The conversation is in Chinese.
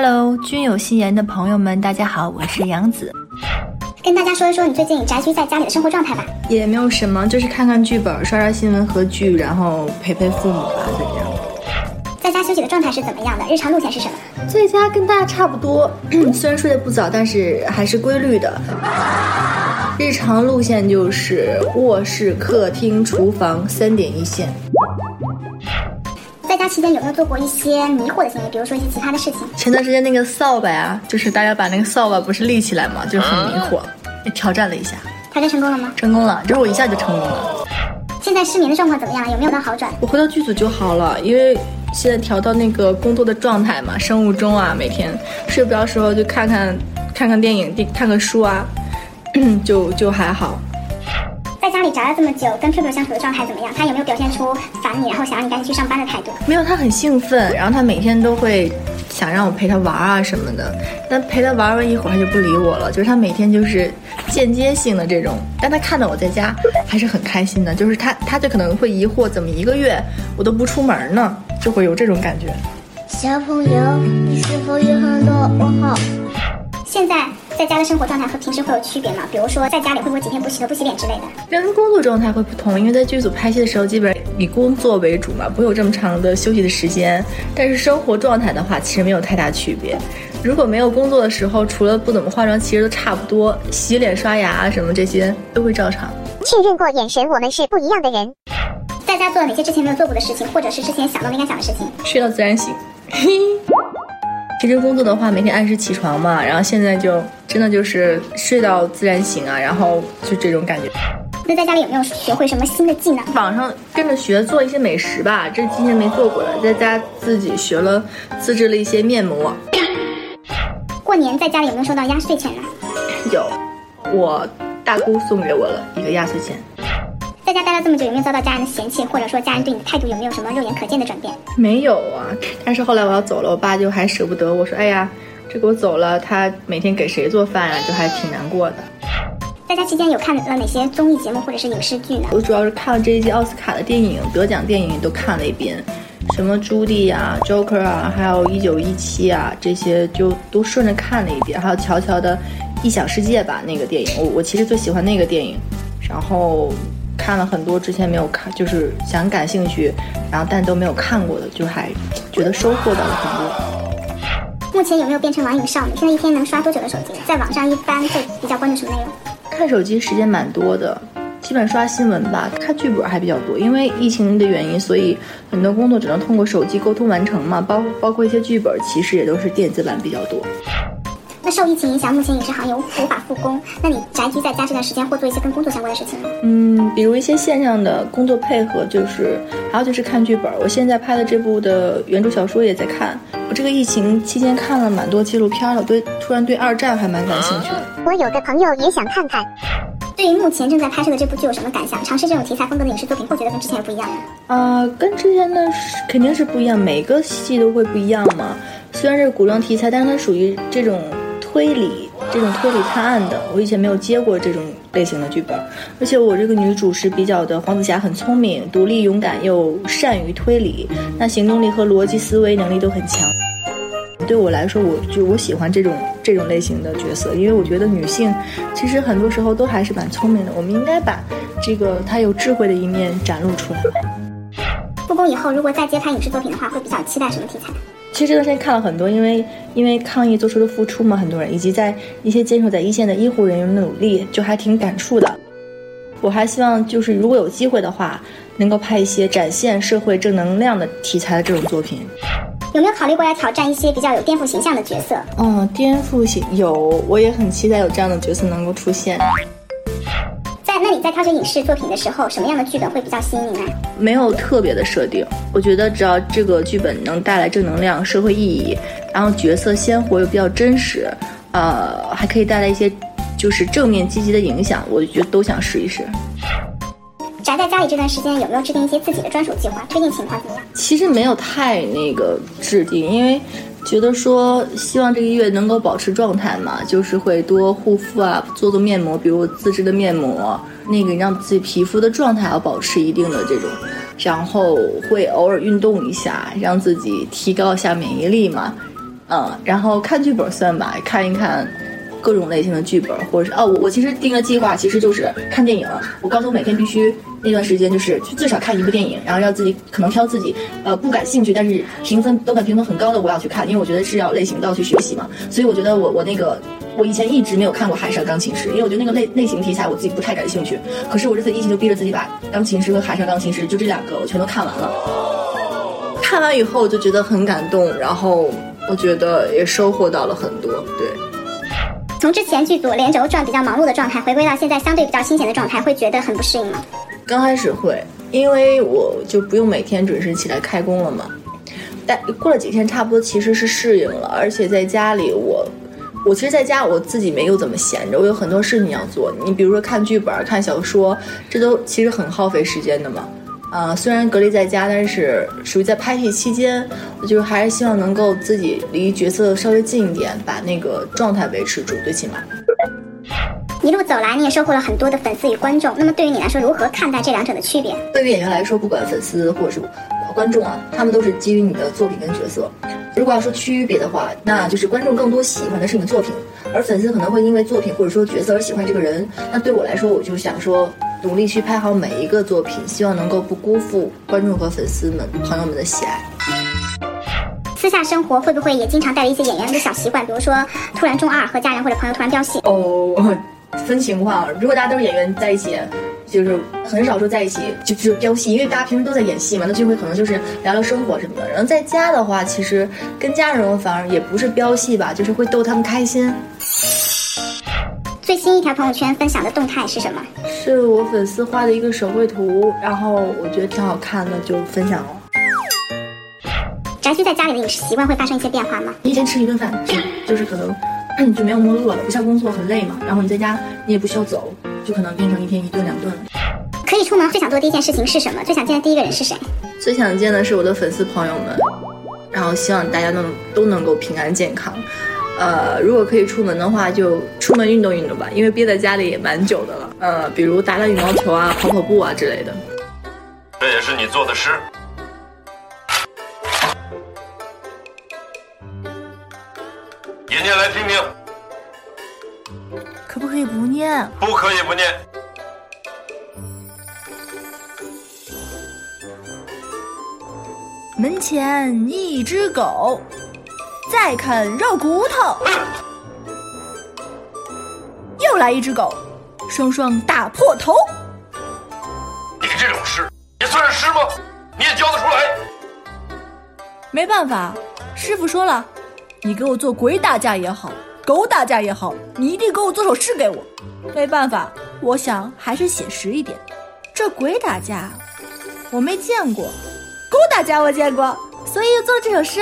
Hello，君有心言的朋友们，大家好，我是杨子。跟大家说一说你最近宅居在家里的生活状态吧。也没有什么，就是看看剧本，刷刷新闻和剧，然后陪陪父母吧，就这样。在家休息的状态是怎么样的？日常路线是什么？在家跟大家差不多，虽然睡得不早，但是还是规律的。日常路线就是卧室、客厅、厨房三点一线。期间有没有做过一些迷惑的行为，比如说一些其他的事情？前段时间那个扫把呀，就是大家把那个扫把不是立起来嘛，就很迷惑，也挑战了一下。挑战成功了吗？成功了，就是我一下就成功了。现在失眠的状况怎么样了？有没有到好转？我回到剧组就好了，因为现在调到那个工作的状态嘛，生物钟啊，每天睡不着时候就看看看看电影、看看书啊，就就还好。在家里宅了这么久，跟 Q Q 相处的状态怎么样？他有没有表现出烦你，然后想让你赶紧去上班的态度？没有，他很兴奋，然后他每天都会想让我陪他玩啊什么的。但陪他玩完一会儿，他就不理我了。就是他每天就是间接性的这种，但他看到我在家还是很开心的。就是他，他就可能会疑惑，怎么一个月我都不出门呢？就会有这种感觉。小朋友，你是否有很多问号？现在。在家的生活状态和平时会有区别吗？比如说在家里会不会几天不洗头、不洗脸之类的？跟工作状态会不同，因为在剧组拍戏的时候，基本以工作为主嘛，不会有这么长的休息的时间。但是生活状态的话，其实没有太大区别。如果没有工作的时候，除了不怎么化妆，其实都差不多，洗脸、刷牙什么这些都会照常。确认过眼神，我们是不一样的人。在家做了哪些之前没有做过的事情，或者是之前想都没敢想的事情？睡到自然醒。平时工作的话，每天按时起床嘛，然后现在就真的就是睡到自然醒啊，然后就这种感觉。那在家里有没有学会什么新的技能？网上跟着学做一些美食吧，这之前没做过的，在家自己学了，自制了一些面膜。过年在家里有没有收到压岁钱呢？有，我大姑送给我了一个压岁钱。在家待了这么久，有没有遭到家人的嫌弃，或者说家人对你的态度有没有什么肉眼可见的转变？没有啊，但是后来我要走了，我爸就还舍不得。我说，哎呀，这个我走了，他每天给谁做饭啊？就还挺难过的。在家期间有看了哪些综艺节目或者是影视剧呢？我主要是看了这一季奥斯卡的电影，得奖电影都看了一遍，什么朱迪呀、Joker 啊，还有一九一七啊，这些就都顺着看了一遍。还有乔乔的异想世界吧，那个电影，我我其实最喜欢那个电影，然后。看了很多之前没有看，就是想感兴趣，然后但都没有看过的，就还觉得收获到了很多。目前有没有变成网瘾少女？现在一天能刷多久的手机？在网上一般会比较关注什么内容？看手机时间蛮多的，基本刷新闻吧，看剧本还比较多。因为疫情的原因，所以很多工作只能通过手机沟通完成嘛，包包括一些剧本，其实也都是电子版比较多。受疫情影响，目前影视行业无法复工。那你宅居在家这段时间，会做一些跟工作相关的事情吗？嗯，比如一些线上的工作配合，就是还有就是看剧本。我现在拍的这部的原著小说也在看。我这个疫情期间看了蛮多纪录片了，对，突然对二战还蛮感兴趣的。我有个朋友也想看看。对于目前正在拍摄的这部剧有什么感想？尝试这种题材风格的影视作品，会觉得跟之前有不一样吗？啊，跟之前的肯定是不一样，每个戏都会不一样嘛。虽然是古装题材，但是它属于这种。推理这种推理探案的，我以前没有接过这种类型的剧本，而且我这个女主是比较的黄子霞，很聪明、独立、勇敢，又善于推理，那行动力和逻辑思维能力都很强。对我来说，我就我喜欢这种这种类型的角色，因为我觉得女性其实很多时候都还是蛮聪明的，我们应该把这个她有智慧的一面展露出来。复工以后，如果再接拍影视作品的话，会比较期待什么题材？其实这段时间看了很多，因为因为抗疫做出的付出嘛，很多人以及在一些坚守在一线的医护人员的努力，就还挺感触的。我还希望就是如果有机会的话，能够拍一些展现社会正能量的题材的这种作品。有没有考虑过来挑战一些比较有颠覆形象的角色？嗯，颠覆性有，我也很期待有这样的角色能够出现。那你在挑选影视作品的时候，什么样的剧本会比较吸引你呢？没有特别的设定，我觉得只要这个剧本能带来正能量、社会意义，然后角色鲜活又比较真实，呃，还可以带来一些就是正面积极的影响，我就觉得都想试一试。宅在家里这段时间，有没有制定一些自己的专属计划？推进情况怎么样？其实没有太那个制定，因为。觉得说希望这个月能够保持状态嘛，就是会多护肤啊，做做面膜，比如自制的面膜，那个让自己皮肤的状态要保持一定的这种，然后会偶尔运动一下，让自己提高一下免疫力嘛。嗯，然后看剧本算吧，看一看各种类型的剧本，或者是哦，我我其实定的计划其实就是看电影。我告诉我每天必须那段时间就是最少看一部电影，然后要自己可能挑自己呃不感兴趣，但是评分豆瓣评分很高的我要去看，因为我觉得是要类型都要去学习嘛。所以我觉得我我那个我以前一直没有看过《海上钢琴师》，因为我觉得那个类类型题材我自己不太感兴趣。可是我这次疫情就逼着自己把《钢琴师》和《海上钢琴师》就这两个我全都看完了。看完以后我就觉得很感动，然后。我觉得也收获到了很多，对。从之前剧组连轴转比较忙碌的状态，回归到现在相对比较清闲的状态，会觉得很不适应吗？刚开始会，因为我就不用每天准时起来开工了嘛。但过了几天，差不多其实是适应了。而且在家里，我我其实在家我自己没有怎么闲着，我有很多事情要做。你比如说看剧本、看小说，这都其实很耗费时间的嘛。啊，虽然隔离在家，但是属于在拍戏期间，我就还是希望能够自己离角色稍微近一点，把那个状态维持住，最起码。一路走来，你也收获了很多的粉丝与观众。那么对于你来说，如何看待这两者的区别？对于演员来说，不管粉丝或者是观众啊，他们都是基于你的作品跟角色。如果要说区别的话，那就是观众更多喜欢的是你的作品，而粉丝可能会因为作品或者说角色而喜欢这个人。那对我来说，我就想说。努力去拍好每一个作品，希望能够不辜负观众和粉丝们、朋友们的喜爱。私下生活会不会也经常带着一些演员的小习惯，比如说突然中二，和家人或者朋友突然飙戏？哦，分情况。如果大家都是演员在一起，就是很少说在一起就就飙戏，因为大家平时都在演戏嘛，那聚会可能就是聊聊生活什么的。然后在家的话，其实跟家人反而也不是飙戏吧，就是会逗他们开心。最新一条朋友圈分享的动态是什么？是我粉丝画的一个手绘图，然后我觉得挺好看的，就分享了。宅居在家里的饮食习惯会发生一些变化吗？你一天吃一顿饭，就 就是可能 你就没有那么饿了，不像工作很累嘛。然后你在家你也不需要走，就可能变成一天一顿两顿了。可以出门，最想做的第一件事情是什么？最想见的第一个人是谁？最想见的是我的粉丝朋友们，然后希望大家都都能够平安健康。呃，如果可以出门的话，就出门运动运动吧，因为憋在家里也蛮久的了。呃，比如打打羽毛球啊，跑跑步啊之类的。这也是你做的诗。也念来听听。可不可以不念？不可以不念。门前一只狗。再啃肉骨头，又来一只狗，双双打破头。你这种诗也算是诗吗？你也教得出来？没办法，师傅说了，你给我做鬼打架也好，狗打架也好，你一定给我做首诗给我。没办法，我想还是写实一点。这鬼打架我没见过，狗打架我见过，所以又做了这首诗。